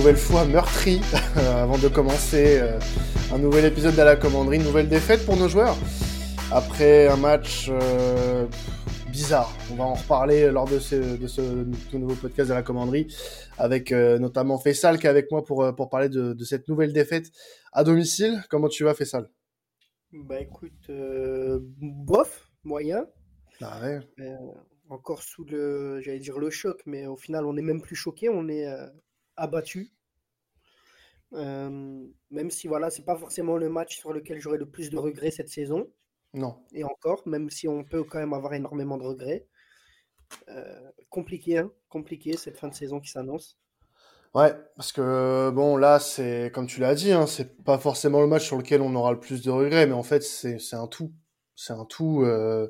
nouvelle fois meurtri avant de commencer euh, un nouvel épisode de la commanderie, nouvelle défaite pour nos joueurs. Après un match euh, bizarre, on va en reparler lors de ce, de ce tout nouveau podcast de la commanderie, avec euh, notamment Fessal qui est avec moi pour, pour parler de, de, cette nouvelle défaite à domicile. Comment tu vas Fessal Bah écoute, bof, moyen. Ah ouais encore sous le, j'allais dire le choc, mais au final, on n'est même plus choqué, on est euh, abattu. Euh, même si voilà, c'est pas forcément le match sur lequel j'aurai le plus de regrets cette saison. Non. Et encore, même si on peut quand même avoir énormément de regrets. Euh, compliqué, hein compliqué cette fin de saison qui s'annonce. Ouais, parce que bon, là, c'est comme tu l'as dit, hein, c'est pas forcément le match sur lequel on aura le plus de regrets, mais en fait, c'est un tout. C'est un tout. Euh,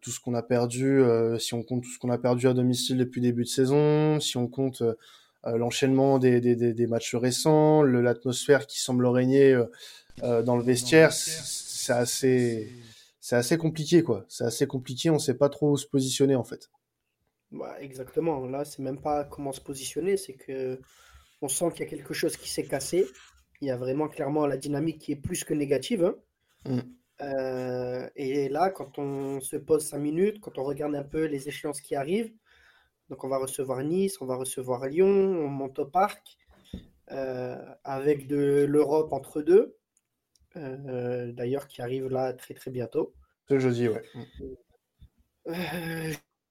tout ce qu'on a perdu, si on compte tout ce qu'on a perdu à domicile depuis le début de saison, si on compte l'enchaînement des, des, des, matchs récents, l'atmosphère qui semble régner dans le vestiaire, c'est assez, c'est assez compliqué quoi. C'est assez compliqué, on sait pas trop où se positionner en fait. Bah, exactement. Là, c'est même pas comment se positionner, c'est que on sent qu'il y a quelque chose qui s'est cassé. Il y a vraiment clairement la dynamique qui est plus que négative. Hein. Euh, et là, quand on se pose 5 minutes, quand on regarde un peu les échéances qui arrivent, donc on va recevoir Nice, on va recevoir Lyon, on monte au parc, euh, avec de l'Europe entre deux, euh, d'ailleurs qui arrive là très très bientôt. Ce jeudi, ouais.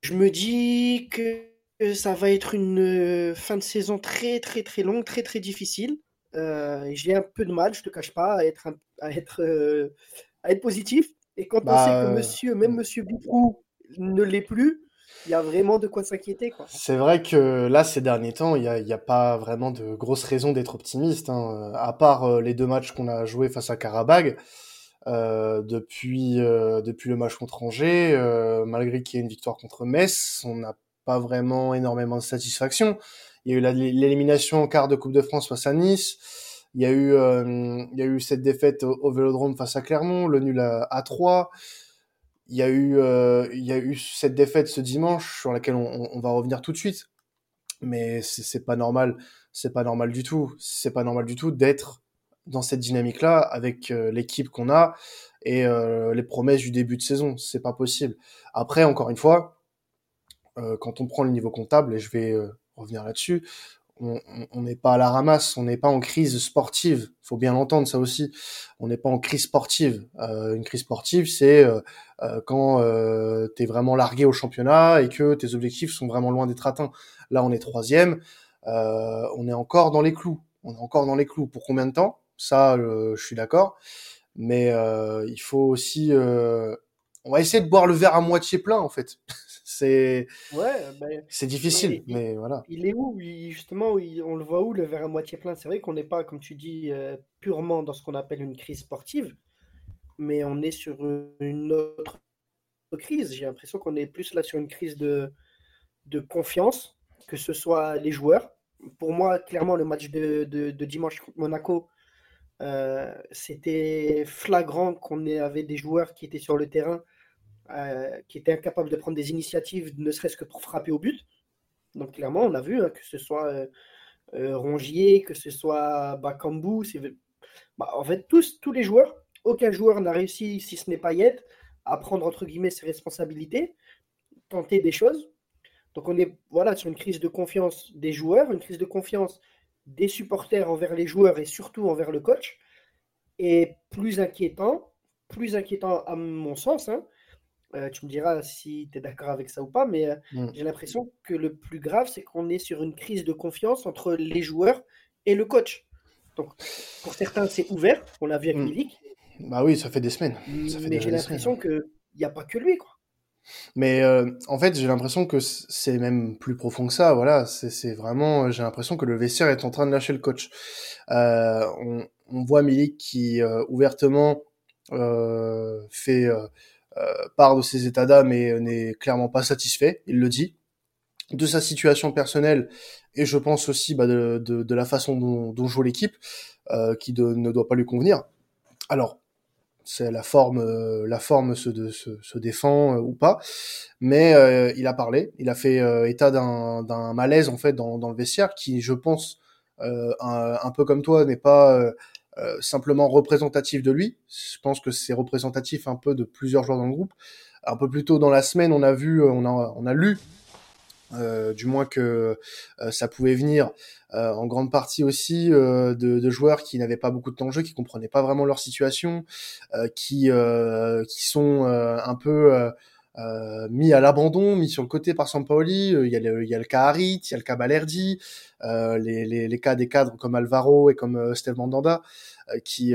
je me dis que ça va être une fin de saison très très très longue, très très difficile. J'ai un peu de mal, je te cache pas, à être, à être à être positif. Et quand on bah, sait que monsieur, même monsieur Boutrou ne l'est plus, il y a vraiment de quoi s'inquiéter. C'est vrai que là, ces derniers temps, il n'y a, a, pas vraiment de grosses raisons d'être optimiste. Hein. À part euh, les deux matchs qu'on a joués face à Karabag, euh, depuis, euh, depuis le match contre Angers, malgré qu'il y ait une victoire contre Metz, on n'a pas vraiment énormément de satisfaction. Il y a eu l'élimination en quart de Coupe de France face à Nice. Il y a eu, euh, il y a eu cette défaite au, Vélodrome face à Clermont, le nul à, 3. Il y a eu, euh, il y a eu cette défaite ce dimanche sur laquelle on, on va revenir tout de suite. Mais c'est pas normal, c'est pas normal du tout. C'est pas normal du tout d'être dans cette dynamique-là avec euh, l'équipe qu'on a et euh, les promesses du début de saison. C'est pas possible. Après, encore une fois, euh, quand on prend le niveau comptable, et je vais revenir là-dessus, on n'est pas à la ramasse, on n'est pas en crise sportive. Faut bien l'entendre ça aussi. On n'est pas en crise sportive. Euh, une crise sportive, c'est euh, euh, quand euh, tu es vraiment largué au championnat et que tes objectifs sont vraiment loin d'être atteints. Là, on est troisième. on est encore dans les clous. On est encore dans les clous. Pour combien de temps? Ça, je suis d'accord. Mais il faut aussi. on va essayer de boire le verre à moitié plein en fait. C'est ouais, ben, c'est difficile, mais voilà. Il est où, justement, on le voit où le verre à moitié plein? C'est vrai qu'on n'est pas, comme tu dis, euh, purement dans ce qu'on appelle une crise sportive, mais on est sur une autre crise. J'ai l'impression qu'on est plus là sur une crise de, de confiance, que ce soit les joueurs. Pour moi, clairement, le match de, de, dimanche contre Monaco, euh, c'était flagrant qu'on avait des joueurs qui étaient sur le terrain euh, qui était incapable de prendre des initiatives, ne serait-ce que pour frapper au but. Donc clairement, on a vu hein, que ce soit euh, euh, Rongier, que ce soit Bakambu, bah, en fait tous, tous les joueurs, aucun joueur n'a réussi, si ce n'est pas Yet, à prendre entre guillemets ses responsabilités, tenter des choses. Donc on est voilà sur une crise de confiance des joueurs, une crise de confiance des supporters envers les joueurs et surtout envers le coach. Et plus inquiétant, plus inquiétant à mon sens, hein, euh, tu me diras si tu es d'accord avec ça ou pas, mais euh, mmh. j'ai l'impression que le plus grave, c'est qu'on est sur une crise de confiance entre les joueurs et le coach. Donc, pour certains, c'est ouvert, on l'a vu avec mmh. Bah oui, ça fait des semaines. mais j'ai l'impression qu'il n'y a pas que lui, quoi. Mais euh, en fait, j'ai l'impression que c'est même plus profond que ça. Voilà, c'est vraiment, j'ai l'impression que le vestiaire est en train de lâcher le coach. on, on, voit Milik qui ouvertement fait part de ses états d'âme et n'est clairement pas satisfait, il le dit, de sa situation personnelle et je pense aussi bah, de, de, de, la façon dont, dont joue l'équipe euh, qui de, ne doit pas lui convenir. Alors, c'est la forme, euh, la forme se, se, se défend euh, ou pas, mais il a parlé, il a fait état d'un malaise en fait dans, dans, le vestiaire qui, je pense, un, peu comme toi, n'est pas simplement représentatif de lui. Je pense que c'est représentatif un peu de plusieurs joueurs dans le groupe. Un peu plus tôt dans la semaine, on a vu, on a, on a lu euh, du moins que euh, ça pouvait venir euh, en grande partie aussi de, de, joueurs qui n'avaient pas beaucoup de temps de jeu, qui comprenaient pas vraiment leur situation, qui qui sont un peu mis à l'abandon, mis sur le côté par Sampaoli. Il y a le, y a le cas Harit, il y a le cas Balerdi, les, les, les, cas des cadres comme Alvaro et comme Steve Mandanda qui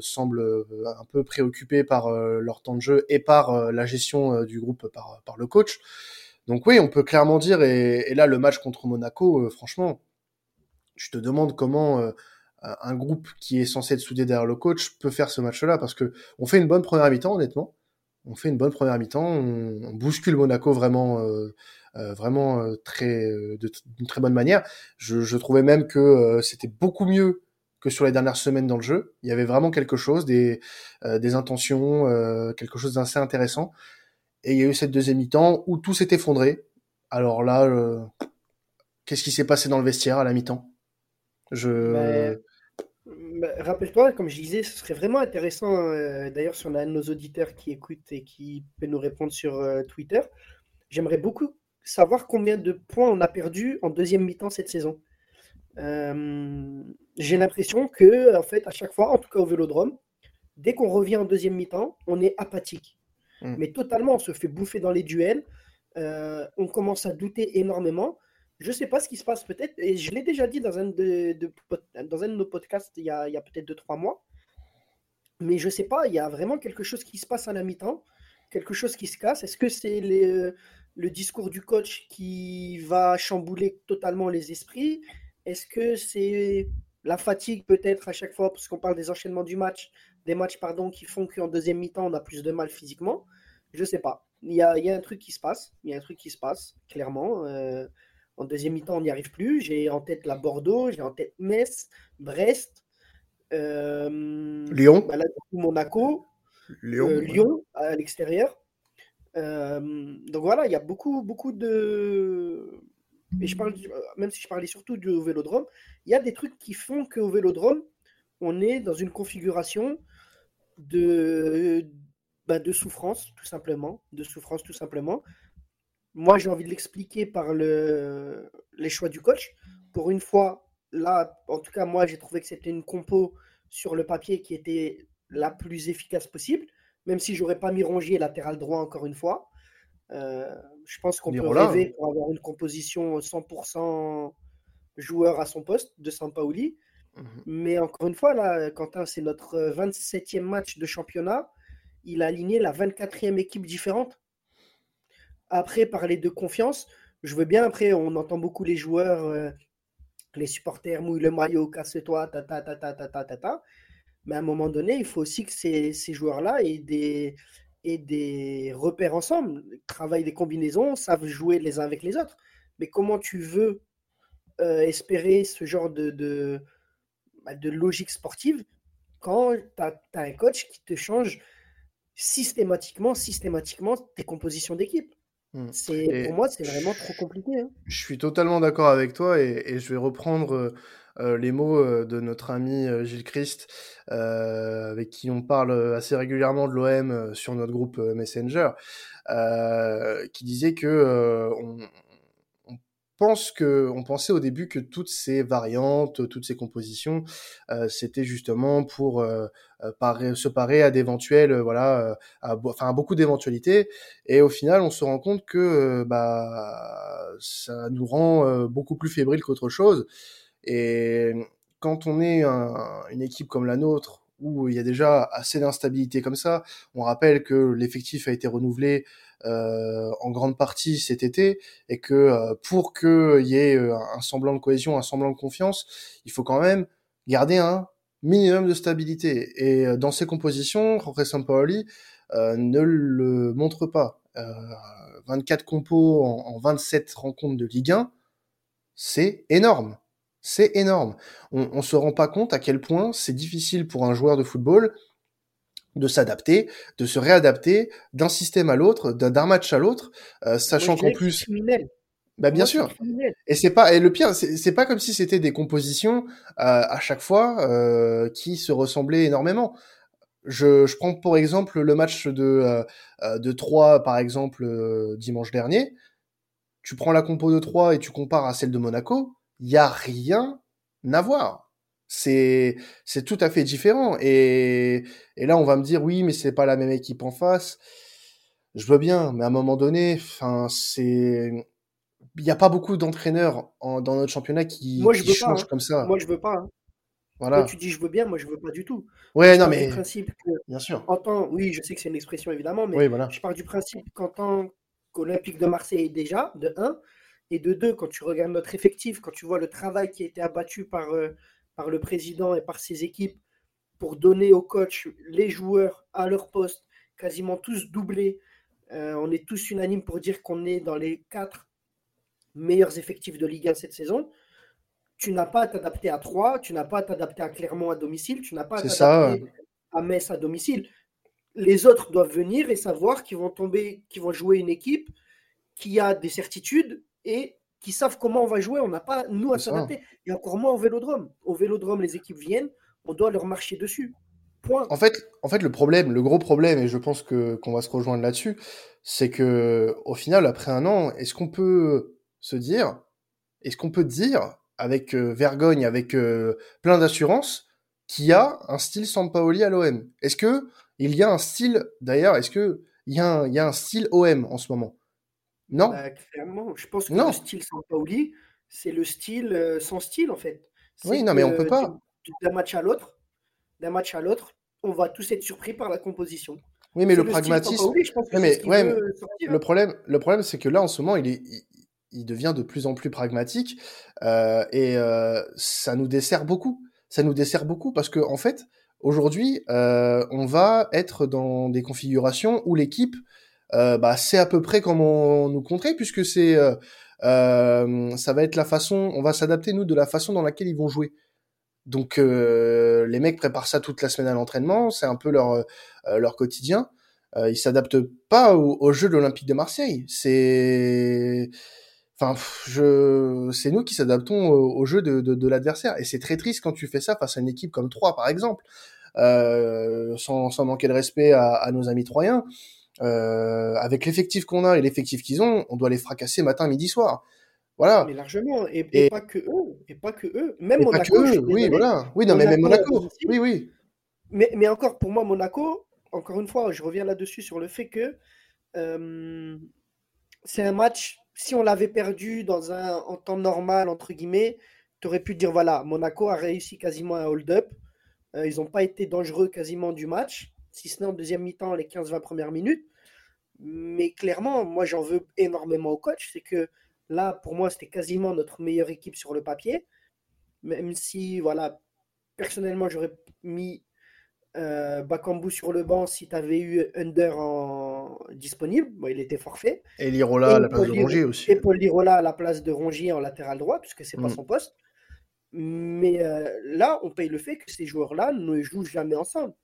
semblent un peu préoccupés par leur temps de jeu et par la gestion du groupe par, par le coach. Donc oui, on peut clairement dire, et, là le match contre Monaco, euh, franchement, je te demande comment euh, un groupe qui est censé être soudé derrière le coach peut faire ce match-là, parce que on fait une bonne première mi-temps, honnêtement. On fait une bonne première mi-temps, on, bouscule Monaco vraiment, euh, vraiment très, d'une très bonne manière. Je, trouvais même que c'était beaucoup mieux que sur les dernières semaines dans le jeu. Il y avait vraiment quelque chose, des, des intentions, quelque chose d'assez intéressant. Et il y a eu cette deuxième mi-temps où tout s'est effondré. Alors là, euh, qu'est-ce qui s'est passé dans le vestiaire à la mi-temps? Je... Rappelle-toi, comme je disais, ce serait vraiment intéressant, euh, d'ailleurs, si on a nos auditeurs qui écoutent et qui peut nous répondre sur euh, Twitter, j'aimerais beaucoup savoir combien de points on a perdu en deuxième mi-temps cette saison. J'ai l'impression que, en fait, à chaque fois, en tout cas au Vélodrome, dès qu'on revient en deuxième mi-temps, on est apathique. Mm. Mais totalement, on se fait bouffer dans les duels. Euh, on commence à douter énormément. Je ne sais pas ce qui se passe peut-être, et je l'ai déjà dit dans un de, nos podcasts il y a, peut-être 2-3 mois, mais je ne sais pas, il y a vraiment quelque chose qui se passe à la mi-temps, quelque chose qui se casse. Est-ce que c'est le discours du coach qui va chambouler totalement les esprits? Est-ce que c'est la fatigue peut-être à chaque fois, parce qu'on parle des enchaînements du match, des matchs pardon, qui font qu'en deuxième mi-temps, on a plus de mal physiquement? Je sais pas. Il y a, y a, un truc qui se passe. Il y a un truc qui se passe, clairement. Euh, en deuxième mi-temps, on n'y arrive plus. J'ai en tête la Bordeaux, j'ai en tête Metz, Brest, euh, Lyon, bah Monaco, Lyon, euh, Lyon à l'extérieur. donc voilà, il y a beaucoup, beaucoup de. Et je parle, même si je parlais surtout du vélodrome, il y a des trucs qui font qu'au vélodrome, on est dans une configuration de, bah, de souffrance, tout simplement. De souffrance, tout simplement. Moi, j'ai envie de l'expliquer par le, les choix du coach. Pour une fois, là, en tout cas, moi, j'ai trouvé que c'était une compo sur le papier qui était la plus efficace possible, même si j'aurais pas mis Rongier latéral droit encore une fois. Euh, je pense qu'on peut rêver pour avoir une composition 100% joueur à son poste de Sampaoli. Mhm. Mais encore une fois, là, Quentin, c'est notre 27e match de championnat. Il a aligné la 24e équipe différente. Après, parler de confiance, je veux bien. Après, on entend beaucoup les joueurs, euh, les supporters mouillent le maillot, casse-toi, ta ta ta ta ta ta ta ta. Mais à un moment donné, il faut aussi que ces, ces joueurs-là aient des, aient des repères ensemble, travaillent des combinaisons, savent jouer les uns avec les autres. Mais comment tu veux euh, espérer ce genre de, de bah, de logique sportive quand tu as, un coach qui te change systématiquement, systématiquement tes compositions d'équipe? C'est pour moi, c'est vraiment trop compliqué. Hein. Je suis totalement d'accord avec toi et, je vais reprendre euh, euh, les mots euh, de notre ami Gilles Christ, avec qui on parle assez régulièrement de l'OM sur notre groupe Messenger, qui disait que on, pense que on pensait au début que toutes ces variantes, toutes ces compositions, euh, c'était justement pour euh, euh se parer à d'éventuels, euh, voilà, à, enfin à beaucoup d'éventualités. Et au final, on se rend compte que bah ça nous rend beaucoup plus fébriles qu'autre chose. Et quand on est une équipe comme la nôtre où il y a déjà assez d'instabilité comme ça, on rappelle que l'effectif a été renouvelé euh, en grande partie cet été et que euh, pour qu'il y ait euh, un semblant de cohésion, un semblant de confiance, il faut quand même garder un minimum de stabilité. Et dans ces compositions, Jorge Sampaoli ne le montre pas. 24 compos en, en 27 rencontres de Ligue 1, c'est énorme. C'est énorme. On, on se rend pas compte à quel point c'est difficile pour un joueur de football de s'adapter, de se réadapter d'un système à l'autre, d'un match à l'autre, euh, sachant qu'en plus... Bah bien sûr. Et c'est pas et le pire, c'est pas comme si c'était des compositions euh, à chaque fois euh, qui se ressemblaient énormément. Je, je, prends pour exemple le match de euh, euh de 3 par exemple euh, dimanche dernier. Tu prends la compo de 3 et tu compares à celle de Monaco, il y a rien à voir. C'est c'est tout à fait différent et et là on va me dire oui mais c'est pas la même équipe en face. Je veux bien, mais à un moment donné, enfin c'est il n'y a pas beaucoup d'entraîneurs dans notre championnat qui, moi, je qui changent hein. comme ça. Moi, je veux pas. Hein. Voilà. tu dis je veux bien, moi je veux pas du tout. Ouais, non, mais. principe que, bien sûr. En tant, oui, je sais que c'est une expression évidemment, mais voilà. je pars du principe qu'en tant qu'Olympique de Marseille déjà, de 1, et de 2, quand tu regardes notre effectif, quand tu vois le travail qui a été abattu par, euh, par le président et par ses équipes pour donner au coach les joueurs à leur poste, quasiment tous doublés. Euh, on est tous unanimes pour dire qu'on est dans les 4 meilleurs effectifs de Ligue 1 cette saison. Tu n'as pas à t'adapter à 3, tu n'as pas à t'adapter à Clermont à domicile, tu n'as pas à t'adapter à Metz à domicile. Les autres doivent venir et savoir qu'ils vont tomber, qu'ils vont jouer une équipe qui a des certitudes et qui savent comment on va jouer. On n'a pas, nous, à s'adapter. Et encore moins au vélodrome. Au vélodrome, les équipes viennent, on doit leur marcher dessus. Point. En fait, en fait, le problème, le gros problème, et je pense que qu'on va se rejoindre là-dessus, c'est que au final, après un an, est-ce qu'on peut se dire, est-ce qu'on peut dire avec euh, vergogne, avec euh, plein d'assurance, qu'il y a un style Sampaoli à l'OM Est-ce que il y a un style, d'ailleurs, est-ce que il y, a un, il y a un style OM en ce moment? Non bah, Clairement, je pense que le style Sampaoli, c'est le style euh, sans style en fait. Oui, non, mais on peut pas. D'un match à l'autre, d'un match à l'autre, on va tous être surpris par la composition. Oui, mais le, pragmatisme. mais, ouais, le problème, le problème, c'est que là, en ce moment, il est, il devient de plus en plus pragmatique euh, et euh, ça nous dessert beaucoup. Ça nous dessert beaucoup parce que en fait, aujourd'hui, euh, on va être dans des configurations où l'équipe bah, sait à peu près comment nous contrer puisque c'est euh, euh, ça va être la façon, on va s'adapter nous de la façon dans laquelle ils vont jouer. Donc les mecs préparent ça toute la semaine à l'entraînement, c'est un peu leur leur quotidien. ils s'adaptent pas au, au jeu de l'Olympique de Marseille. C'est Enfin, je, c'est nous qui s'adaptons au, jeu de, de, de l'adversaire. Et c'est très triste quand tu fais ça face à une équipe comme 3, par exemple. Euh, sans, sans, manquer de respect à, à nos amis troyens. Euh, avec l'effectif qu'on a et l'effectif qu'ils ont, on doit les fracasser matin, midi, soir. Voilà. Mais largement. Et, et, pas que eux. Et pas que eux. Même Monaco. Eux, oui, voilà. Oui, non, mais même Monaco. Oui, oui. Mais, mais encore, pour moi, Monaco, encore une fois, je reviens là-dessus sur le fait que euh, c'est un match si on l'avait perdu dans un en temps normal, entre guillemets, tu aurais pu dire voilà, Monaco a réussi quasiment un hold-up. Euh, ils n'ont pas été dangereux quasiment du match, si ce n'est en deuxième mi-temps, les 15-20 premières minutes. Mais clairement, moi j'en veux énormément au coach. C'est que là, pour moi, c'était quasiment notre meilleure équipe sur le papier. Même si, voilà, personnellement, j'aurais mis euh, Bakambu sur le banc si tu avais eu Under en... disponible. il était forfait. Et Lirola à la place de Rongier aussi. Et Paul Lirola à la place de Rongier en latéral droit, puisque c'est pas mm. son poste. Mais euh, là, on paye le fait que ces joueurs-là ne jouent jamais ensemble.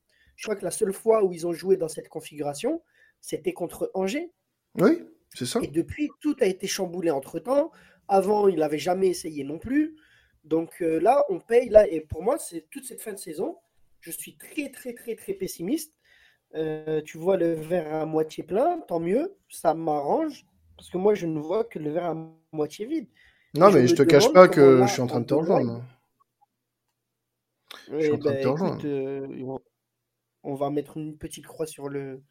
Je crois que la seule fois où ils ont joué dans cette configuration, c'était contre Angers. Oui, c'est ça. Et depuis, tout a été chamboulé entre-temps. Avant, il n'avait jamais essayé non plus. Donc euh, là, on paye. Là, et pour moi, c'est toute cette fin de saison je suis très, très, très, très pessimiste. Euh, tu vois le verre à moitié plein, tant mieux, ça m'arrange, parce que moi, je ne vois que le verre à moitié vide. Non, mais je te cache pas que je suis en train de te rejoindre. je suis en train de te rejoindre. Euh, on va mettre une petite croix sur le,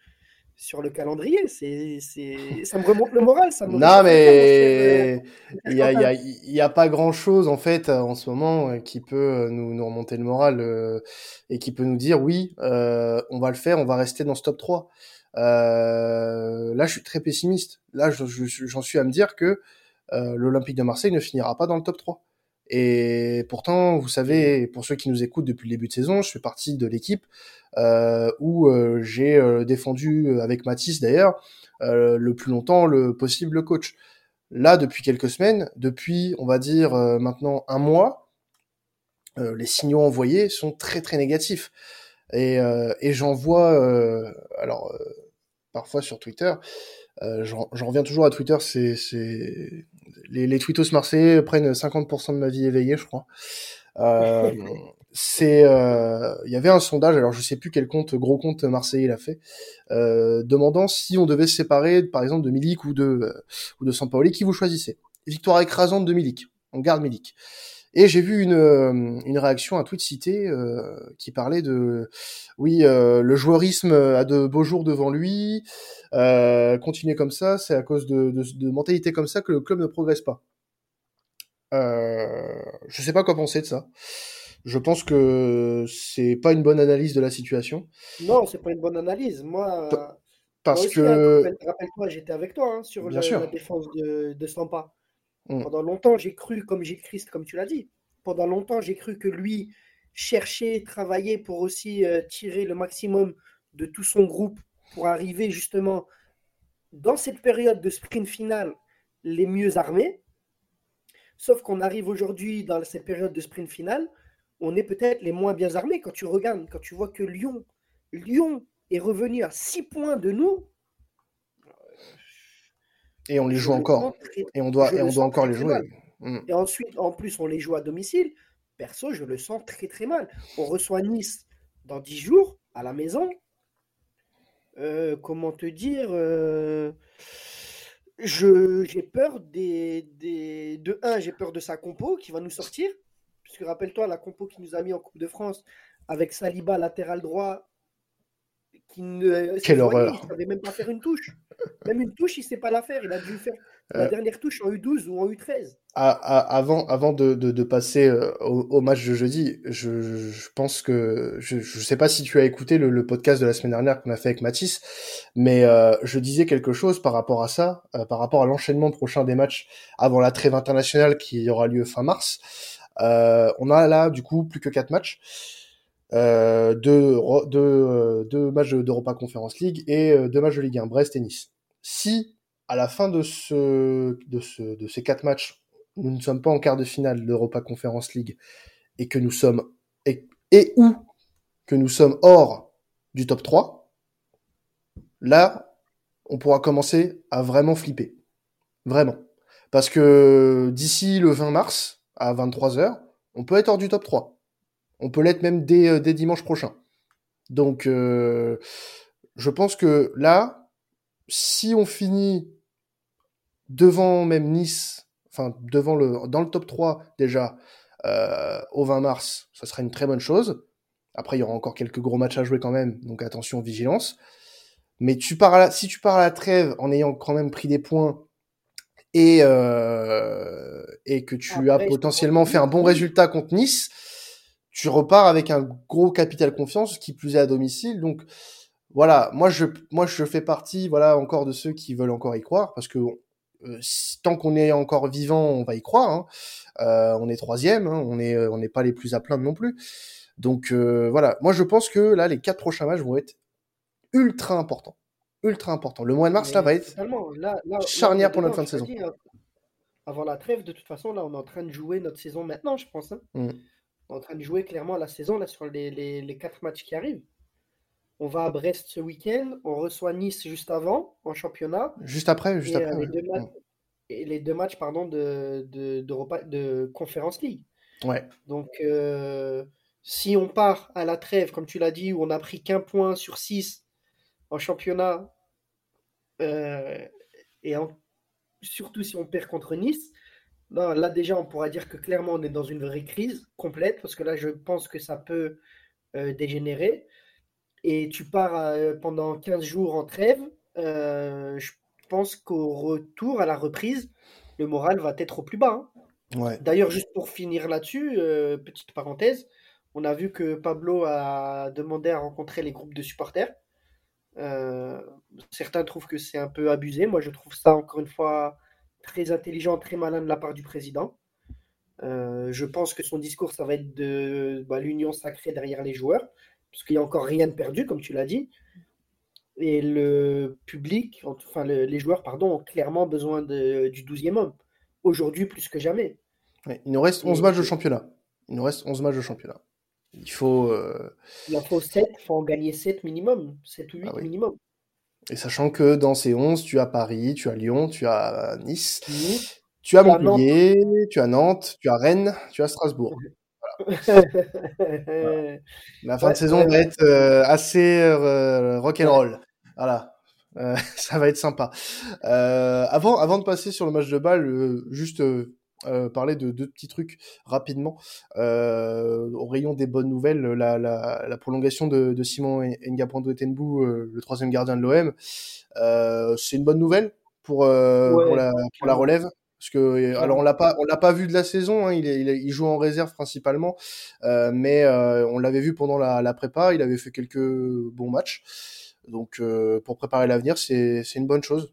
sur le calendrier. C'est, c'est, ça me remonte le moral. Ça non, mais il n'y a, y a, y a, pas grand-chose en fait en ce moment euh, qui peut nous, nous remonter le moral euh, et qui peut nous dire oui, euh, on va le faire, on va rester dans ce top 3. Euh, là, je suis très pessimiste. Là, j'en suis à me dire que euh, l'Olympique de Marseille ne finira pas dans le top 3. Et pourtant, vous savez, pour ceux qui nous écoutent depuis le début de saison, je fais partie de l'équipe euh, où euh, j'ai euh, défendu avec Mathis d'ailleurs le plus longtemps le possible le coach. Là, depuis quelques semaines, depuis on va dire maintenant un mois, les signaux envoyés sont très très négatifs. Et, et j'en vois, alors parfois sur Twitter, j'en reviens toujours à Twitter, c'est les, les tweetos marseillais prennent 50% de ma vie éveillée, je crois. Euh, c'est, euh, il y avait un sondage, alors je sais plus quel compte, gros compte marseillais l'a fait, euh, demandant si on devait se séparer, par exemple, de Milik ou de euh, ou de Sampaoli, qui vous choisissez? Victoire écrasante de Milik. On garde Milik. Et j'ai vu une, euh, une réaction, un tweet cité euh, qui parlait de oui, euh, le joueurisme a de beaux jours devant lui. Euh, continuer comme ça, c'est à cause de, de, de, mentalité comme ça que le club ne progresse pas. Euh, je sais pas quoi penser de ça. Je pense que c'est pas une bonne analyse de la situation. Non, c'est pas une bonne analyse. Moi, parce moi aussi, que hein, rappelle-toi, j'étais avec toi hein, sur le, la défense de, de Stampa. Mm. Pendant longtemps, j'ai cru, comme Gilles Christ, comme tu l'as dit, pendant longtemps, j'ai cru que lui cherchait, travaillait pour aussi euh, tirer le maximum de tout son groupe pour arriver justement dans cette période de sprint finale les mieux armés. Sauf qu'on arrive aujourd'hui dans cette période de sprint finale, on est peut-être les moins bien armés. Quand tu regardes, quand tu vois que Lyon, Lyon est revenu à 6 points de nous, et on les joue encore. très, Et on doit, et on doit encore très les jouer. Mm. Et ensuite, en plus, on les joue à domicile. Perso, je le sens très très mal. On reçoit Nice dans 10 jours à la maison. Euh, comment te dire euh, je, J'ai peur des, des, de un, j'ai peur de sa compo qui va nous sortir. Puisque rappelle-toi, la compo qui nous a mis en Coupe de France avec Saliba latéral droit, qui ne cette Quelle horreur. il ne savait même pas faire une touche. Même une touche, il ne sait pas la faire. Il a dû faire la Euh, dernière touche en U12 ou en U13. à- à- avant, avant de, de, de passer euh, au, au match de jeudi, je, pense que je, je sais pas si tu as écouté le, le podcast de la semaine dernière qu'on a fait avec Mathis, mais euh, je disais quelque chose par rapport à ça, euh, par rapport à l'enchaînement prochain des matchs avant la trêve internationale qui aura lieu fin mars. Euh, on a là du coup plus que quatre matchs. Euh, euh, deux matchs d'Europa Conference League et euh, deux matchs de Ligue 1, Brest et Nice. Si à la fin de, ce, de, ce, de ces quatre matchs, nous ne sommes pas en quart de finale d'Europa Conference League et que nous sommes et, et que nous sommes hors du top 3, là, on pourra commencer à vraiment flipper. Vraiment. Parce que d'ici le 20 mars, à 23h, on peut être hors du top 3. On peut l'être même dès, euh, dès dimanche prochain. Donc, euh, je pense que là, si on finit devant même Nice, enfin devant le dans le top 3 déjà euh, au 20 mars, ça serait une très bonne chose. Après, il y aura encore quelques gros matchs à jouer quand même, donc attention, vigilance. Mais tu pars à la, si tu pars à la trêve en ayant quand même pris des points et euh, et que tu as Après, potentiellement fait un bon résultat contre Nice, tu repars avec un gros capital confiance, qui plus est à domicile. Donc voilà, moi je moi je fais partie voilà encore de ceux qui veulent encore y croire parce que euh, tant qu'on est encore vivant, on va y croire. hein. Euh, on est troisième, hein, on est on n'est pas les plus à plaindre non plus. Donc euh, voilà, moi je pense que là les quatre prochains matchs vont être ultra importants, ultra importants. Le mois de mars là va être. Là, là, charnière pour notre fin de saison. dit. Avant la trêve, de toute façon, là, on est en train de jouer notre saison maintenant, je pense. hein. Mm. Est en train de jouer clairement la saison là, sur les, les, les quatre matchs qui arrivent. On va à Brest ce week-end, on reçoit Nice juste avant en championnat. Juste après, juste Et, euh, après. les ouais. deux matchs, et les deux matchs pardon, de, de, de Conference League. Ouais. Donc, euh, si on part à la trêve, comme tu l'as dit, où on a pris qu'un point sur six en championnat, euh, et en- surtout si on perd contre Nice, là, là, déjà on pourra dire que clairement on est dans une vraie crise complète, parce que là je pense que ça peut euh, dégénérer. Et tu pars euh, pendant 15 jours en trêve, euh, je pense qu'au retour, à la reprise, le moral va être au plus bas. hein. Ouais. D'ailleurs, juste pour finir là-dessus, petite parenthèse, on a vu que Pablo a demandé à rencontrer les groupes de supporters. Certains trouvent que c'est un peu abusé. Moi, je trouve ça, encore une fois, très intelligent, très malin de la part du président. Euh, je pense que son discours, ça va être de bah, l'union sacrée derrière les joueurs, parce qu'il n'y a encore rien de perdu, comme tu l'as dit. Et le public, enfin le- les joueurs, pardon, ont clairement besoin de- du 12e homme. Aujourd'hui, plus que jamais. Ouais. Il nous reste 11 Et- matchs de championnat. Il nous reste 11 matchs de championnat. Il faut euh, Il en faut 7, il faut en gagner 7 minimum, 7 ou 8 Ah oui. minimum. Et sachant que dans ces 11, tu as Paris, tu as Lyon, tu as Nice. Tu as Montpellier, tu as Nantes, tu as Rennes, tu as Strasbourg. La fin de saison va être euh, assez euh, rock'n'roll. Voilà. Euh, ça va être sympa. avant, avant de passer sur le match de balle, juste parler de deux petits trucs rapidement. au rayon des bonnes nouvelles, la, la, la prolongation de, de Simon Ngapando Etenbou, le troisième gardien de l'OM, c'est une bonne nouvelle pour, pour, la, pour la relève. Parce que alors on l'a pas on l'a pas vu de la saison, hein, il, il, il, joue en réserve principalement, euh, mais euh, on l'avait vu pendant la, la, prépa, il avait fait quelques bons matchs, donc euh, pour préparer l'avenir c'est c'est une bonne chose.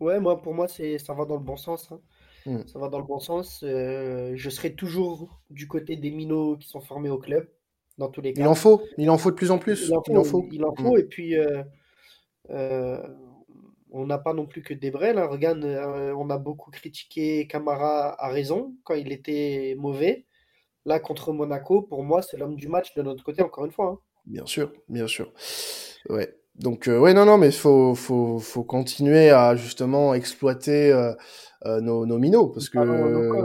Ouais, moi pour moi c'est ça va dans le bon sens. Hein. Mmh. Ça va dans le bon sens. Euh, je serai toujours du côté des minots qui sont formés au club, dans tous les cas. Il en faut, il en faut de plus en plus. Il en faut, il en faut. Il en faut mmh. Et puis, euh, on n'a pas non plus que des vrais. Là. Regarde, euh, on a beaucoup critiqué Camara à raison quand il était mauvais. Là, contre Monaco, pour moi, c'est l'homme du match de notre côté, encore une fois. Hein. Bien sûr, bien sûr. Ouais. Donc, euh, ouais, non, non, mais il faut, faut, faut continuer à justement exploiter euh, euh, nos, nos minots parce que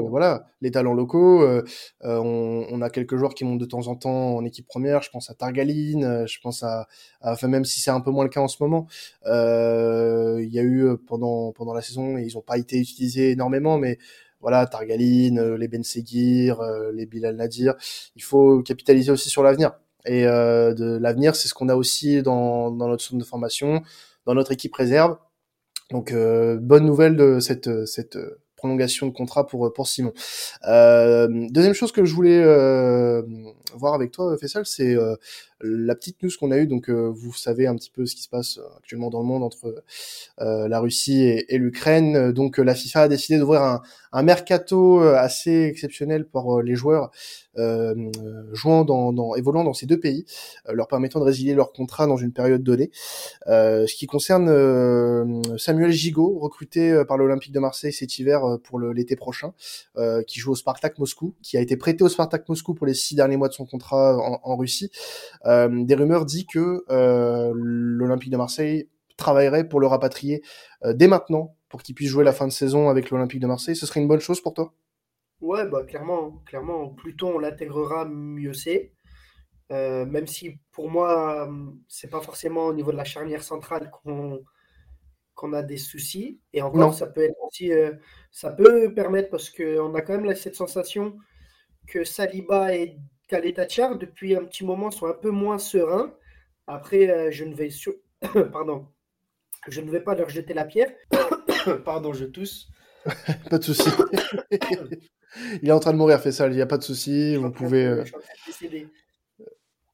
voilà les talents locaux euh, euh, on, on, a quelques joueurs qui montent de temps en temps en équipe première. Je pense à Targaline je pense à, enfin même si c'est un peu moins le cas en ce moment il y a eu pendant pendant la saison ils ont pas été utilisés énormément mais voilà Targaline les Ben Seguir les Bilal Nadir. Il faut capitaliser aussi sur l'avenir et de l'avenir c'est ce qu'on a aussi dans, dans notre zone de formation dans notre équipe réserve donc euh, bonne nouvelle de cette cette prolongation de contrat pour pour Simon. Euh, deuxième chose que je voulais euh, voir avec toi, Fessal, c'est euh, la petite news qu'on a eue. Donc vous savez un petit peu ce qui se passe actuellement dans le monde entre la Russie et, et l'Ukraine. Donc la FIFA a décidé d'ouvrir un, un mercato assez exceptionnel pour les joueurs euh, jouant dans, dans, évoluant dans ces deux pays, euh, leur permettant de résilier leur contrat dans une période donnée. Euh, ce qui concerne Samuel Gigot, recruté par l'Olympique de Marseille cet hiver pour l'été prochain, qui joue au Spartak Moscou, qui a été prêté au Spartak Moscou pour les six derniers mois de son contrat en, en Russie. Des rumeurs disent que l'Olympique de Marseille travaillerait pour le rapatrier dès maintenant pour qu'il puisse jouer la fin de saison avec l'Olympique de Marseille. Ce serait une bonne chose pour toi? Ouais, bah clairement, clairement, plus tôt on l'intégrera, mieux c'est. Euh, même si pour moi, c'est pas forcément au niveau de la charnière centrale qu'on qu'on a des soucis. Et encore, ça peut être aussi, euh, ça peut permettre parce qu'on a quand même cette sensation que Saliba et Kaletachar, depuis un petit moment, sont un peu moins sereins. Après, euh, je ne vais sur... Pardon. Je ne vais pas leur jeter la pierre. Pardon, je tousse. pas de souci. Il est en train de mourir, ça, il n'y a pas de souci. Vous pouvez. Euh,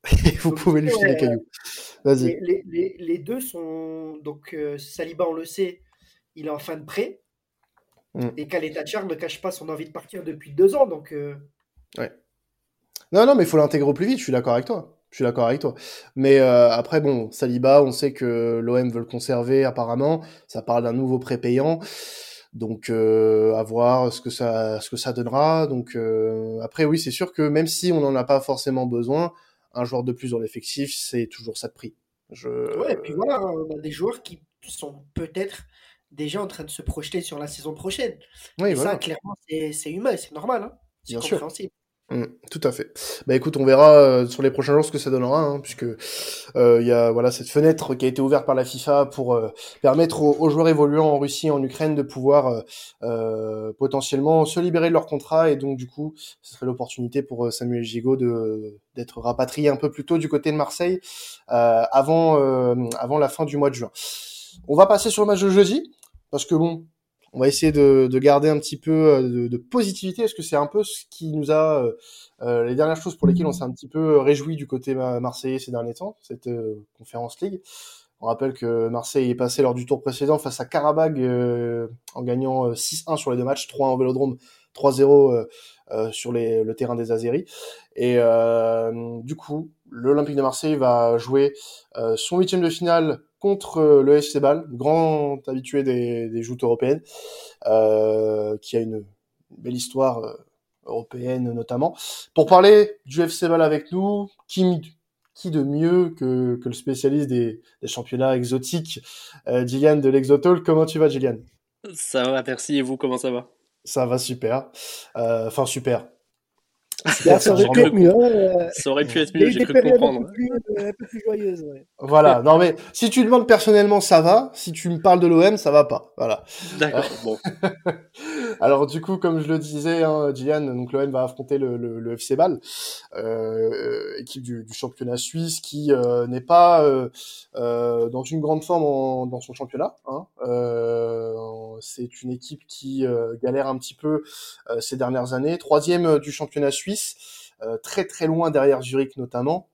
vous pouvez lui filer les cailloux. Vas-y. Les, les, les, deux sont. Donc, euh, Saliba, on le sait, il est en fin de prêt. Mm. Et Kaletachar ne cache pas son envie de partir depuis deux ans. Donc. Ouais. Non, non, mais il faut l'intégrer au plus vite, je suis d'accord avec toi. Je suis d'accord avec toi. Mais après, bon, Saliba, on sait que l'OM veut le conserver apparemment. Ça parle d'un nouveau prépayant. Donc euh, à voir ce que ça ce que ça donnera. Donc euh, après oui, c'est sûr que même si on n'en a pas forcément besoin, un joueur de plus dans l'effectif, c'est toujours ça de prix. Je... Ouais, et puis voilà, on a des joueurs qui sont peut-être déjà en train de se projeter sur la saison prochaine. Oui, et ça, clairement, c'est humain, c'est normal. Hein c'est compréhensible. Mmh, tout à fait. Bah écoute, on verra euh, sur les prochains jours ce que ça donnera, hein, puisque euh, il y a voilà cette fenêtre qui a été ouverte par la FIFA pour euh, permettre aux, joueurs évoluant en Russie et en Ukraine de pouvoir potentiellement se libérer de leur contrat et donc du coup, ce serait l'opportunité pour Samuel Gigot de d'être rapatrié un peu plus tôt du côté de Marseille avant avant la fin du mois de juin. On va passer sur le match de jeudi parce que bon, on va essayer de, de, garder un petit peu euh, de, de positivité, parce que c'est un peu ce qui nous a, euh, euh, les dernières choses pour lesquelles on s'est un petit peu réjoui du côté marseillais ces derniers temps, cette euh, conférence League. On rappelle que Marseille est passé lors du tour précédent face à Karabag en gagnant 6-1 sur les deux matchs, 3 en Vélodrome, 3-0 sur les, le terrain des Azeris. Et du coup, l'Olympique de Marseille va jouer son huitième de finale contre euh, le FC Ball, grand habitué des, des joutes européennes, euh, qui a une belle histoire euh, européenne notamment. Pour parler du FC Ball avec nous, qui, qui de mieux que, que le spécialiste des, des championnats exotiques, euh, Gillian de l'Exotol. Comment tu vas, Gillian? Ça va, merci. Et vous, comment ça va? Ça va super. Enfin, super. ça, aurait pu être mieux, hein, ça aurait pu être mieux, j'ai cru comprendre. Un peu plus, euh, un peu plus joyeuse, ouais. Voilà, non mais si tu demandes personnellement, ça va. Si tu me parles de l'OM, ça va pas. Voilà. D'accord, bon. Alors du coup, comme je le disais, hein, Gillian, donc va affronter le, FC Bâle, euh, équipe du, championnat suisse qui euh, n'est pas euh, euh, dans une grande forme dans son championnat. Hein. C'est une équipe qui galère un petit peu ces dernières années. Troisième du championnat suisse, très très loin derrière Zurich notamment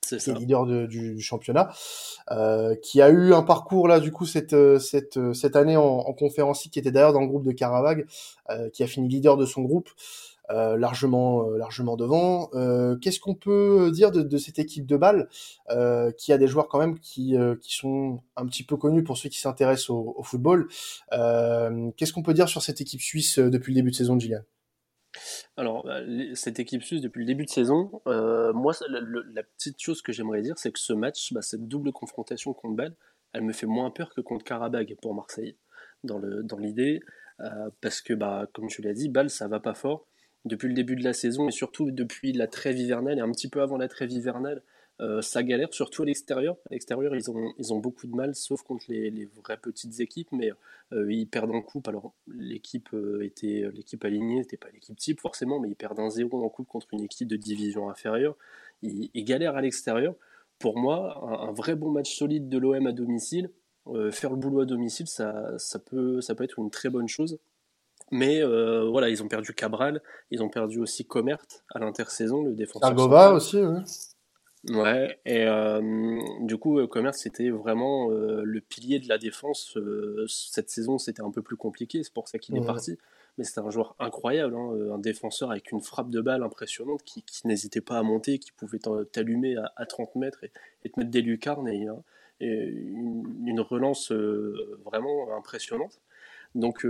qui est leader de, du, du, championnat, euh, qui a eu un parcours là du coup cette cette cette année en, en conférence qui était d'ailleurs dans le groupe de Caravag, euh, qui a fini leader de son groupe. Euh, largement euh, largement devant. Euh, qu'est-ce qu'on peut dire de, de, cette équipe de balle qui a des joueurs quand même qui qui sont un petit peu connus pour ceux qui s'intéressent au, au, football. Qu'est-ce qu'on peut dire sur cette équipe suisse depuis le début de saison, Gillian alors, bah, cette équipe suisse, depuis le début de saison, euh, moi, la, petite chose que j'aimerais dire, c'est que ce match, bah, cette double confrontation contre Bâle, elle me fait moins peur que contre Karabag pour Marseille, dans l'idée, dans euh, parce que, bah, comme tu l'as dit, Bâle, ça va pas fort. Depuis le début de la saison, et surtout depuis la trêve hivernale, et un petit peu avant la trêve hivernale, euh, ça galère, surtout à l'extérieur. À l'extérieur, ils ont, ils ont beaucoup de mal, sauf contre les, les vraies petites équipes, mais euh, ils perdent en coupe. Alors, l'équipe euh, était l'équipe alignée, n'était pas l'équipe type forcément, mais ils perdent un zéro en coupe contre une équipe de division inférieure. Ils, galèrent à l'extérieur. Pour moi, un, vrai bon match solide de l'OM à domicile, faire le boulot à domicile, ça, ça, peut, ça peut être une très bonne chose. Mais voilà, ils ont perdu Cabral, ils ont perdu aussi Comert à l'intersaison, le défenseur. Argova aussi, oui. Ouais, et euh, du coup, Commerce, c'était vraiment euh, le pilier de la défense. cette saison, c'était un peu plus compliqué, c'est pour ça qu'il est parti. Mais c'était un joueur incroyable, hein, un défenseur avec une frappe de balle impressionnante qui, n'hésitait pas à monter, qui pouvait t'allumer à, 30 mètres et, te mettre des lucarnes et, hein, une, relance vraiment impressionnante. Donc,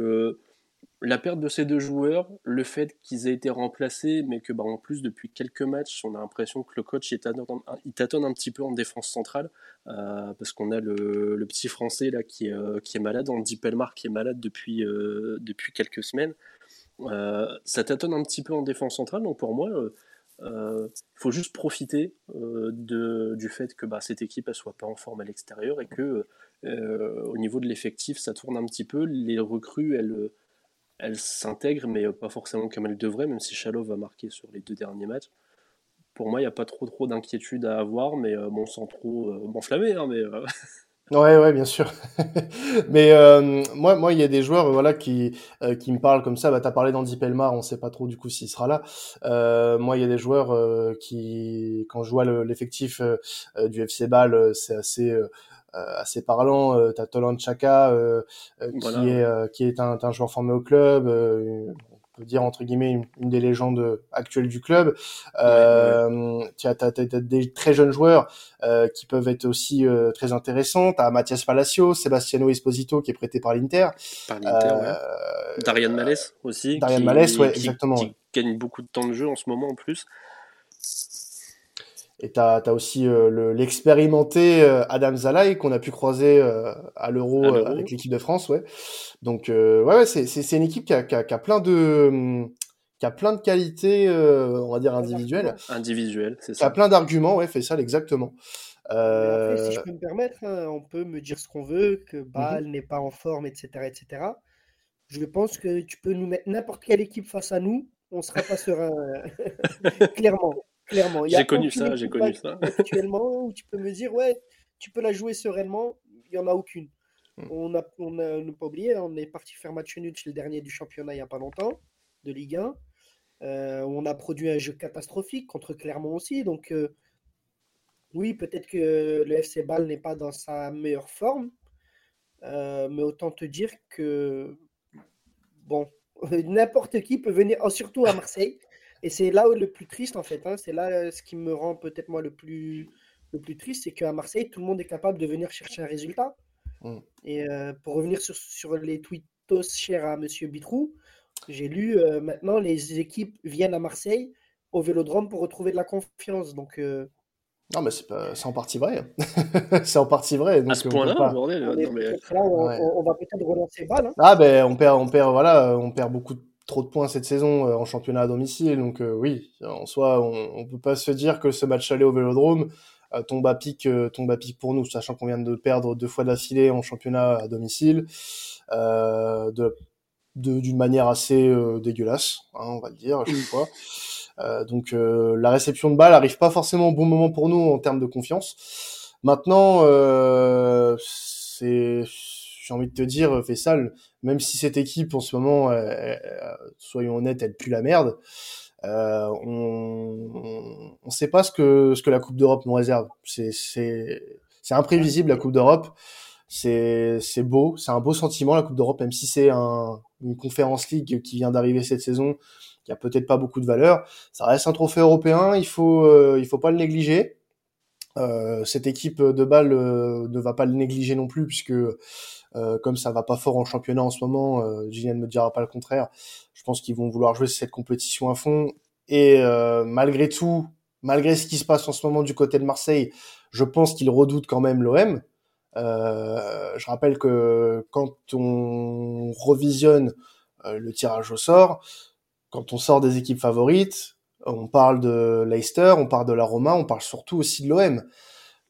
la perte de ces deux joueurs, le fait qu'ils aient été remplacés, mais que bah, en plus depuis quelques matchs, on a l'impression que le coach il tâtonne, un petit peu en défense centrale, euh, parce qu'on a le, petit français là qui est, euh, malade, Andy Pelmar qui est malade depuis, euh, quelques semaines. ça tâtonne un petit peu en défense centrale, donc pour moi, il faut juste profiter du fait que bah, cette équipe ne soit pas en forme à l'extérieur et que au niveau de l'effectif, ça tourne un petit peu. Les recrues, elles elle s'intègre, mais pas forcément comme elle devrait, même si Chalov va marquer sur les deux derniers matchs. Pour moi, il n'y a pas trop trop d'inquiétude à avoir, mais euh, bon, sans trop euh, m'enflammer. Hein, mais, euh. Ouais, ouais, bien sûr. mais moi, moi, il y a des joueurs, voilà, qui qui me parlent comme ça. Bah, t'as parlé d'Andy Pelmar, on sait pas trop du coup s'il sera là. moi, il y a des joueurs qui, quand je vois l'effectif du FC Bâle, c'est assez euh, assez parlant. Euh, t'as Tolan Chaka euh, qui est qui est un, un, joueur formé au club on peut dire entre guillemets une, des légendes actuelles du club. Euh, Tu as, des très jeunes joueurs euh, qui peuvent être aussi euh, très intéressants. Tu as Mathias Palacio, Sebastiano Esposito qui est prêté par l'Inter. Par l'Inter, ouais. Darian Malès aussi. Darian Malès, ouais, exactement. Qui gagne beaucoup de temps de jeu en ce moment en plus. Et tu as, aussi euh, l'expérimenté euh, Adam Zalai qu'on a pu croiser euh, à l'Euro avec l'équipe de France, ouais. Donc ouais, ouais c'est une équipe qui a, qui, a, qui a, plein de qui a plein de qualités, on va dire individuelles. Individuelles, c'est ça. Qui a plein d'arguments, ouais, fait ça exactement. Après, si je peux me permettre, hein, on peut me dire ce qu'on veut, que Bâle mhm. n'est pas en forme, etc., etc. Je pense que tu peux nous mettre n'importe quelle équipe face à nous, on sera pas serein, clairement. Clairement. J'ai connu ça, j'ai connu ça. Actuellement, où tu peux me dire, ouais, tu peux la jouer sereinement, il n'y en a aucune. Hmm. On n'a on a, pas oublié, on est parti faire match nul chez le dernier du championnat il n'y a pas longtemps, de Ligue 1. Euh, on a produit un jeu catastrophique contre Clermont aussi. Donc, euh, oui, peut-être que le FC Ball n'est pas dans sa meilleure forme. Euh, mais autant te dire que, bon, n'importe qui peut venir, oh, surtout à Marseille, et c'est là où le plus triste, en fait. Hein, c'est là euh, ce qui me rend peut-être moi le plus, le plus triste, c'est qu'à Marseille, tout le monde est capable de venir chercher un résultat. Mm. Et euh, pour revenir sur, sur les tweetos chers à Monsieur Bitrou, j'ai lu euh, maintenant les équipes viennent à Marseille au Vélodrome pour retrouver de la confiance. Donc Non, mais c'est en partie vrai. c'est en partie vrai. à ce point-là, on, va peut-être relancer balle. Hein. Ah ben, on perd, on perd, voilà, on perd beaucoup trop de points cette saison euh, en championnat à domicile. Donc euh, oui, en soi, on, ne peut pas se dire que ce match aller au Vélodrome euh, tombe à pic, tombe à pic pour nous, sachant qu'on vient de perdre deux fois d'affilée en championnat à domicile, de d'une manière assez dégueulasse, hein, on va le dire à chaque fois. Euh, donc la réception de balle arrive pas forcément au bon moment pour nous en termes de confiance. Maintenant, c'est, j'ai envie de te dire, Fessal, même si cette équipe en ce moment, soyons honnêtes, elle pue la merde. Euh, on ne sait pas ce que ce que la Coupe d'Europe nous réserve. C'est imprévisible la Coupe d'Europe. C'est beau, c'est un beau sentiment la Coupe d'Europe, même si c'est un, une conférence League qui vient d'arriver cette saison qui a peut-être pas beaucoup de valeur. Ça reste un trophée européen, il faut euh, il faut pas le négliger. Euh, cette équipe de balle euh, ne va pas le négliger non plus puisque comme ça va pas fort en championnat en ce moment, Julien ne me dira pas le contraire. Je pense qu'ils vont vouloir jouer cette compétition à fond et malgré tout, malgré ce qui se passe en ce moment du côté de Marseille, je pense qu'ils redoutent quand même l'OM. je rappelle que quand on revisionne le tirage au sort, quand on sort des équipes favorites, on parle de Leicester, on parle de la Roma, on parle surtout aussi de l'OM.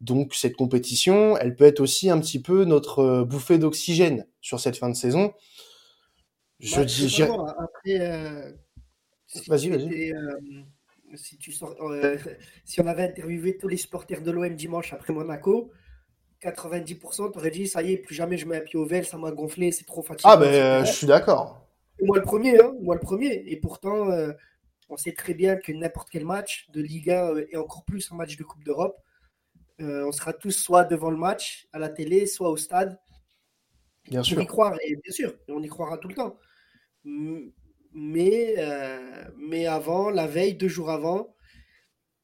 Donc cette compétition, elle peut être aussi un petit peu notre euh, bouffée d'oxygène sur cette fin de saison. Je bah, dis. Après, euh, vas-y, vas-y. Euh, si tu sors, si on avait interviewé tous les supporters de l'OM dimanche après Monaco, 90% t'aurais dit ça y est, plus jamais je mets un pied au vel, ça m'a gonflé, c'est trop fatigué. Ah ben, je suis d'accord. Moi le premier, hein, moi le premier. Et pourtant, euh, on sait très bien que n'importe quel match de Ligue 1 euh, et encore plus un match de Coupe d'Europe, euh, on sera tous soit devant le match à la télé, soit au stade. Bien sûr. On y croire, et bien sûr, on y croira tout le temps. Mais, mais avant, la veille, deux jours avant,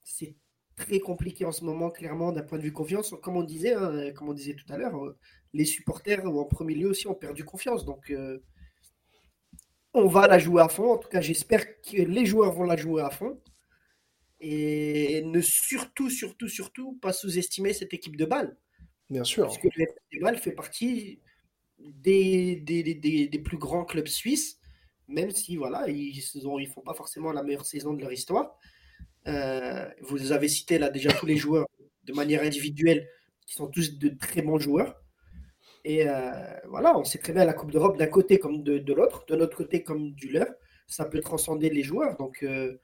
c'est très compliqué en ce moment, clairement, d'un point de vue confiance. Comme on disait, hein, comme on disait tout à l'heure, les supporters, en premier lieu aussi, ont perdu confiance. Donc, on va la jouer à fond. En tout cas, j'espère que les joueurs vont la jouer à fond. Et ne surtout, surtout, surtout pas sous-estimer cette équipe de balle. Bien sûr. Parce que l'équipe de balle fait partie des, des, plus grands clubs suisses, même si voilà, ils ne font pas forcément la meilleure saison de leur histoire. Euh, vous avez cité là déjà tous les joueurs de manière individuelle qui sont tous de très bons joueurs. Et euh, voilà, on sait très bien la Coupe d'Europe d'un côté comme de, l'autre, de notre côté comme du leur. Ça peut transcender les joueurs. Donc, euh,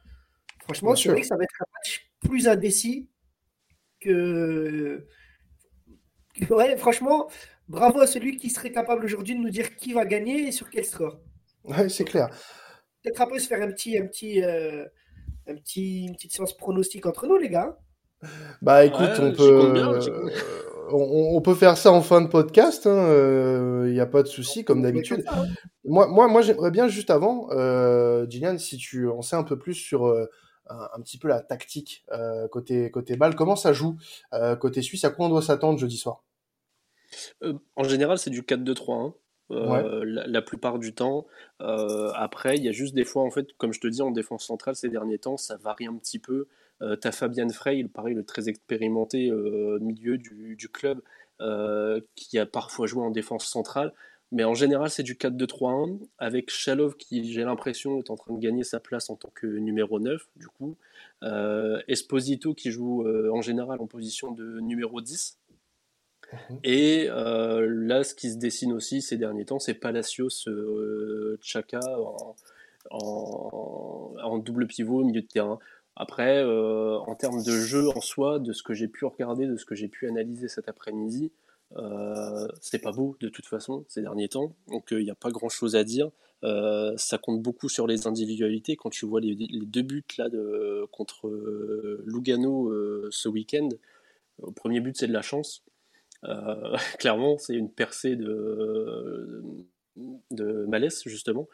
franchement, je que ça va être un match plus indécis que. Ouais, franchement, bravo à celui qui serait capable aujourd'hui de nous dire qui va gagner et sur quel score. Ouais, c'est clair. Peut-être après se faire un petit, un petit, euh, un petit, une petite séance pronostique entre nous, les gars. Bah écoute, on peut on, peut faire ça en fin de podcast, il hein, n'y euh, a pas de souci, comme d'habitude. Hein. Moi, moi, moi j'aimerais bien juste avant, euh, Gillian, si tu en sais un peu plus sur euh, un, petit peu la tactique euh, côté, côté balle, comment ça joue côté suisse, à quoi on doit s'attendre jeudi soir? En général, c'est du 4-2-3. Hein. La, la, plupart du temps. après, il y a juste des fois, en fait, comme je te dis, en défense centrale ces derniers temps, ça varie un petit peu. Euh, t'as Fabien Frey, il paraît le très expérimenté euh, milieu du, club, euh, qui a parfois joué en défense centrale. Mais en général, c'est du 4-2-3-1, avec Chalov qui, j'ai l'impression, est en train de gagner sa place en tant que numéro 9, du coup. Esposito qui joue en général en position de numéro 10. Mhm. Et là, ce qui se dessine aussi ces derniers temps, c'est Palacios Chaka en, en, double pivot au milieu de terrain. Après, euh, en termes de jeu en soi, de ce que j'ai pu regarder, de ce que j'ai pu analyser cet après-midi, euh, c'est pas beau de toute façon ces derniers temps, donc il euh, n'y a pas grand-chose à dire. Euh, ça compte beaucoup sur les individualités. Quand tu vois les, deux buts là de, contre Lugano ce week-end, au premier but c'est de la chance. clairement, c'est une percée de, de malaise justement.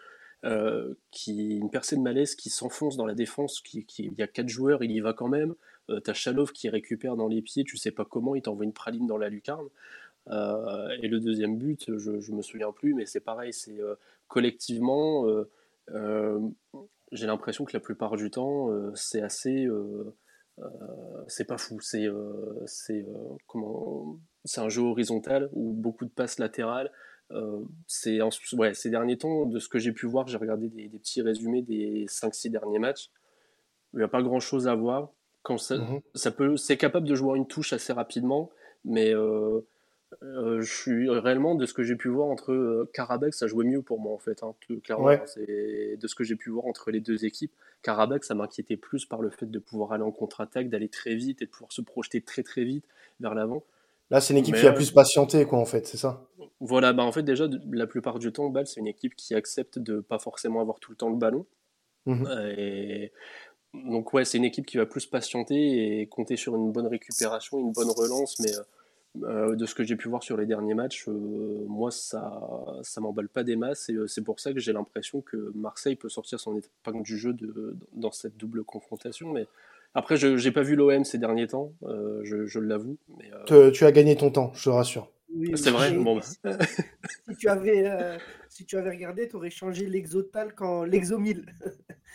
Qui une percée de malaise qui s'enfonce dans la défense, qui, il y a quatre joueurs, il y va quand même. T'as Chalov qui récupère dans les pieds, tu sais pas comment, il t'envoie une praline dans la lucarne. Euh, et le deuxième but, je, je me souviens plus, mais c'est pareil, c'est euh, collectivement, j'ai l'impression que la plupart du temps, c'est assez c'est pas fou. C'est c'est comment c'est un jeu horizontal ou beaucoup de passes latérales. c'est ouais, ces derniers temps, de ce que j'ai pu voir, j'ai regardé des, petits résumés des 5-6 derniers matchs. Il n'y a pas grand chose à voir. Quand ça, mmh ça peut, c'est capable de jouer une touche assez rapidement, mais euh, je suis réellement de ce que j'ai pu voir entre euh, Karabakh, ça jouait mieux pour moi en fait. Hein, clairement, c'est de ce que j'ai pu voir entre les deux équipes. Karabakh, ça m'inquiétait plus par le fait de pouvoir aller en contre-attaque, d'aller très vite et de pouvoir se projeter très très vite vers l'avant. Là, c'est une équipe qui a plus patienté, quoi, en fait, c'est ça? Voilà, bah en fait, déjà, la plupart du temps, Bâle, c'est une équipe qui accepte de pas forcément avoir tout le temps le ballon. Mmh et donc, ouais, c'est une équipe qui va plus patienter et compter sur une bonne récupération, une bonne relance, mais. Euh, euh, de ce que j'ai pu voir sur les derniers matchs, euh, moi ça ça m'emballe pas des masses et euh, c'est pour ça que j'ai l'impression que Marseille peut sortir son épingle du jeu de, dans cette double confrontation. Mais après, je n'ai pas vu l'OM ces derniers temps, je, je l'avoue. Tu as gagné ton temps, je te rassure. c'est vrai. Bon, bah. si, tu avais, si tu avais regardé, tu aurais changé l'exotal quand l'exomile.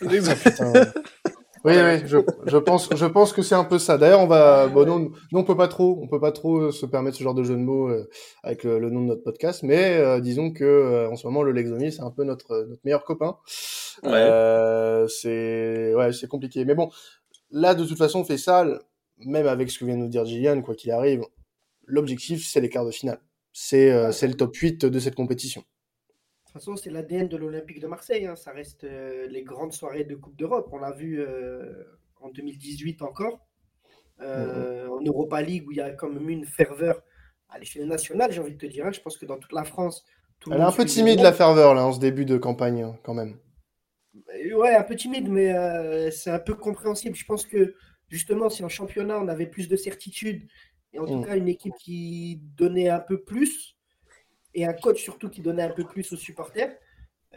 Oui, oui, je, je, pense, je pense que c'est un peu ça. D'ailleurs, on va, bon, non, non, on peut pas trop, on peut pas trop euh, se permettre ce genre de jeu de mots euh, avec le, nom de notre podcast, mais euh, disons que en ce moment, le Lexomi, c'est un peu notre notre meilleur copain. Ouais. c'est, ouais, c'est compliqué. Mais bon, là, de toute façon, on fait ça, même avec ce que vient de nous dire Gillian, quoi qu'il arrive. L'objectif, c'est les quarts de finale. C'est, c'est le top 8 de cette compétition toute façon, c'est l'ADN de l'Olympique de Marseille. Hein. Ça reste euh, les grandes soirées de Coupe d'Europe. On l'a vu euh, en 2018 encore. Euh, en Europa League, où il y a quand même une ferveur à l'échelle nationale, j'ai envie de te dire. Hein. Je pense que dans toute la France. Elle est un peu timide, la ferveur, là, en ce début de campagne, hein, quand même. Ouais, un peu timide, mais c'est un peu compréhensible. Je pense que, justement, si en championnat, on avait plus de certitude, et en tout mm. cas, une équipe qui donnait un peu plus, et un coach surtout qui donnait un peu plus aux supporters.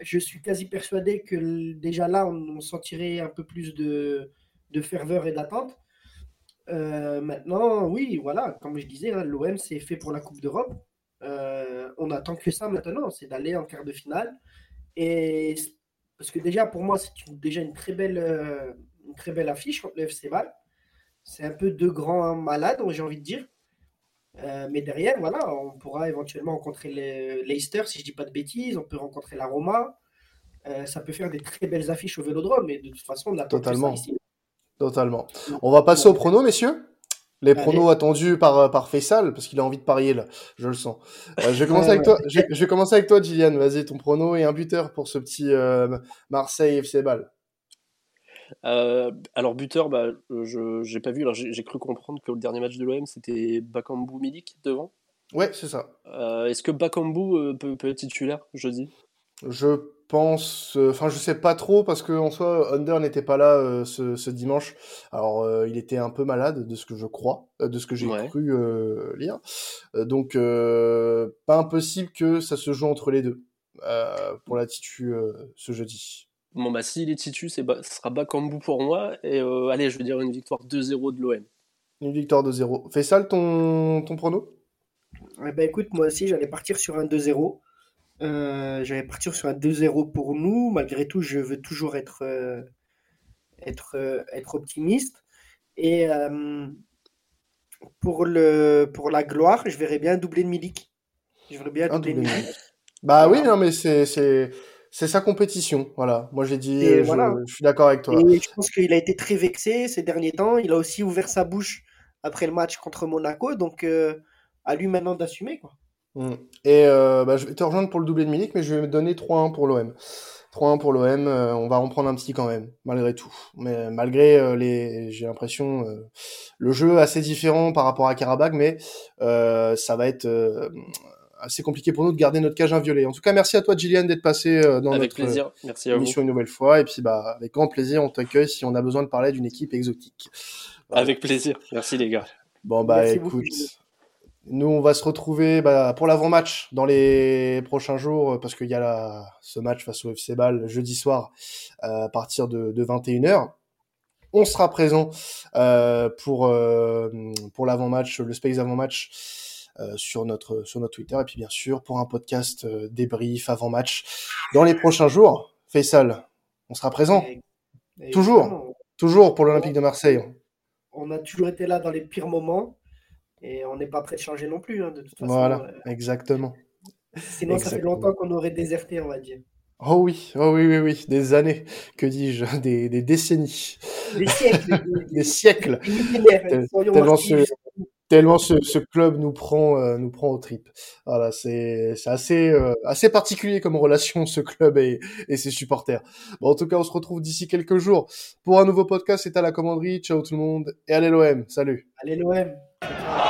Je suis quasi persuadé que déjà là, on, sentirait un peu plus de, ferveur et d'attente. Euh, maintenant, oui, voilà, comme je disais, hein, l'OM c'est fait pour la Coupe d'Europe. Euh, on attend que ça maintenant, c'est d'aller en quart de finale. Et parce que déjà pour moi, c'est déjà une très belle, euh, très belle affiche contre le FC Bâle. C'est un peu deux grands malades, j'ai envie de dire. Euh, mais derrière, voilà, on pourra éventuellement rencontrer les Leicester, si je dis pas de bêtises, on peut rencontrer la Roma. Euh, ça peut faire des très belles affiches au Vélodrome, mais de toute façon, on attend Totalement. ici. Totalement. On va passer au prono, messieurs. Les pronos attendus par, euh, par Faisal, parce qu'il a envie de parier là, je le sens. je, vais commencer avec toi, je, vais commencer avec toi, Gillian. Vas-y, ton prono et un buteur pour ce petit Marseille FC Ball. Euh, alors buteur, bah, je j'ai pas vu. Alors j'ai cru comprendre que le dernier match de l'OM c'était Bakambu Milik devant. Ouais, c'est ça. Euh, est-ce que Bakambu euh, peut, peut, être titulaire jeudi Je pense, enfin je sais pas trop parce que en soi Under n'était pas là ce, ce, dimanche. Alors il était un peu malade de ce que je crois, de ce que j'ai cru lire. donc pas impossible que ça se joue entre les deux pour l'attitude ce jeudi. Bon, bah, s'il est titu, ce sera Bakambu pour moi. Et euh, allez, je veux dire une victoire 2-0 de l'OM. Une victoire 2-0. Fais ça ton, ton prono eh ben, écoute, moi aussi, j'allais partir sur un 2-0. Euh, j'allais partir sur un 2-0 pour nous. Malgré tout, je veux toujours être, euh, être, être optimiste. Et pour, le, pour la gloire, je verrais bien doubler de Milik. Je verrais bien doubler de Milik. Bah oui, non, mais c'est c'est sa compétition. Voilà. Moi, j'ai dit, je, je, suis d'accord avec toi. Et je pense qu'il a été très vexé ces derniers temps. Il a aussi ouvert sa bouche après le match contre Monaco. Donc, euh, à lui maintenant d'assumer. Quoi. Mm. Et euh, bah, je vais te rejoindre pour le doublé de Milik, mais je vais me donner 3-1 pour l'OM. 3-1 pour l'OM, euh, on va en prendre un petit quand même, malgré tout. Mais malgré les, j'ai l'impression, le jeu assez différent par rapport à Karabakh, mais ça va être assez compliqué pour nous de garder notre cage inviolée. En tout cas, merci à toi, Gillian, d'être passé euh, dans avec notre plaisir. Merci à une nouvelle fois. Et puis, bah, avec grand plaisir, on t'accueille si on a besoin de parler d'une équipe exotique. Avec plaisir. Merci, les gars. Bon, bah, écoute. Nous, on va se retrouver bah, pour l'avant-match dans les prochains jours, parce qu'il y a ce match face au FC Ball jeudi soir euh, à partir de, de 21h. On sera présent euh, pour, euh, pour l'avant-match, le space avant-match euh, sur notre sur notre Twitter et puis bien sûr pour un podcast euh, débrief avant match dans les prochains jours. Faisal, on sera présent. toujours, toujours pour l'Olympique de Marseille. on a toujours été là dans les pires moments et on n'est pas prêt de changer non plus, hein, de toute façon. Voilà, euh, exactement. sinon, ça fait Exactement. longtemps qu'on aurait déserté, on va dire. Oh oui, oh oui, oui, oui, des années, que dis-je, des, des décennies, Des siècles, des, siècles, tellement ce, tellement ce, ce club nous prend, euh, nous prend aux tripes. Voilà, c'est, assez, euh, assez particulier comme relation ce club et, et ses supporters. Bon, en tout cas, on se retrouve d'ici quelques jours pour un nouveau podcast. C'est à la commanderie. Ciao tout le monde et allez l'OM. Salut. Allez, l'OM.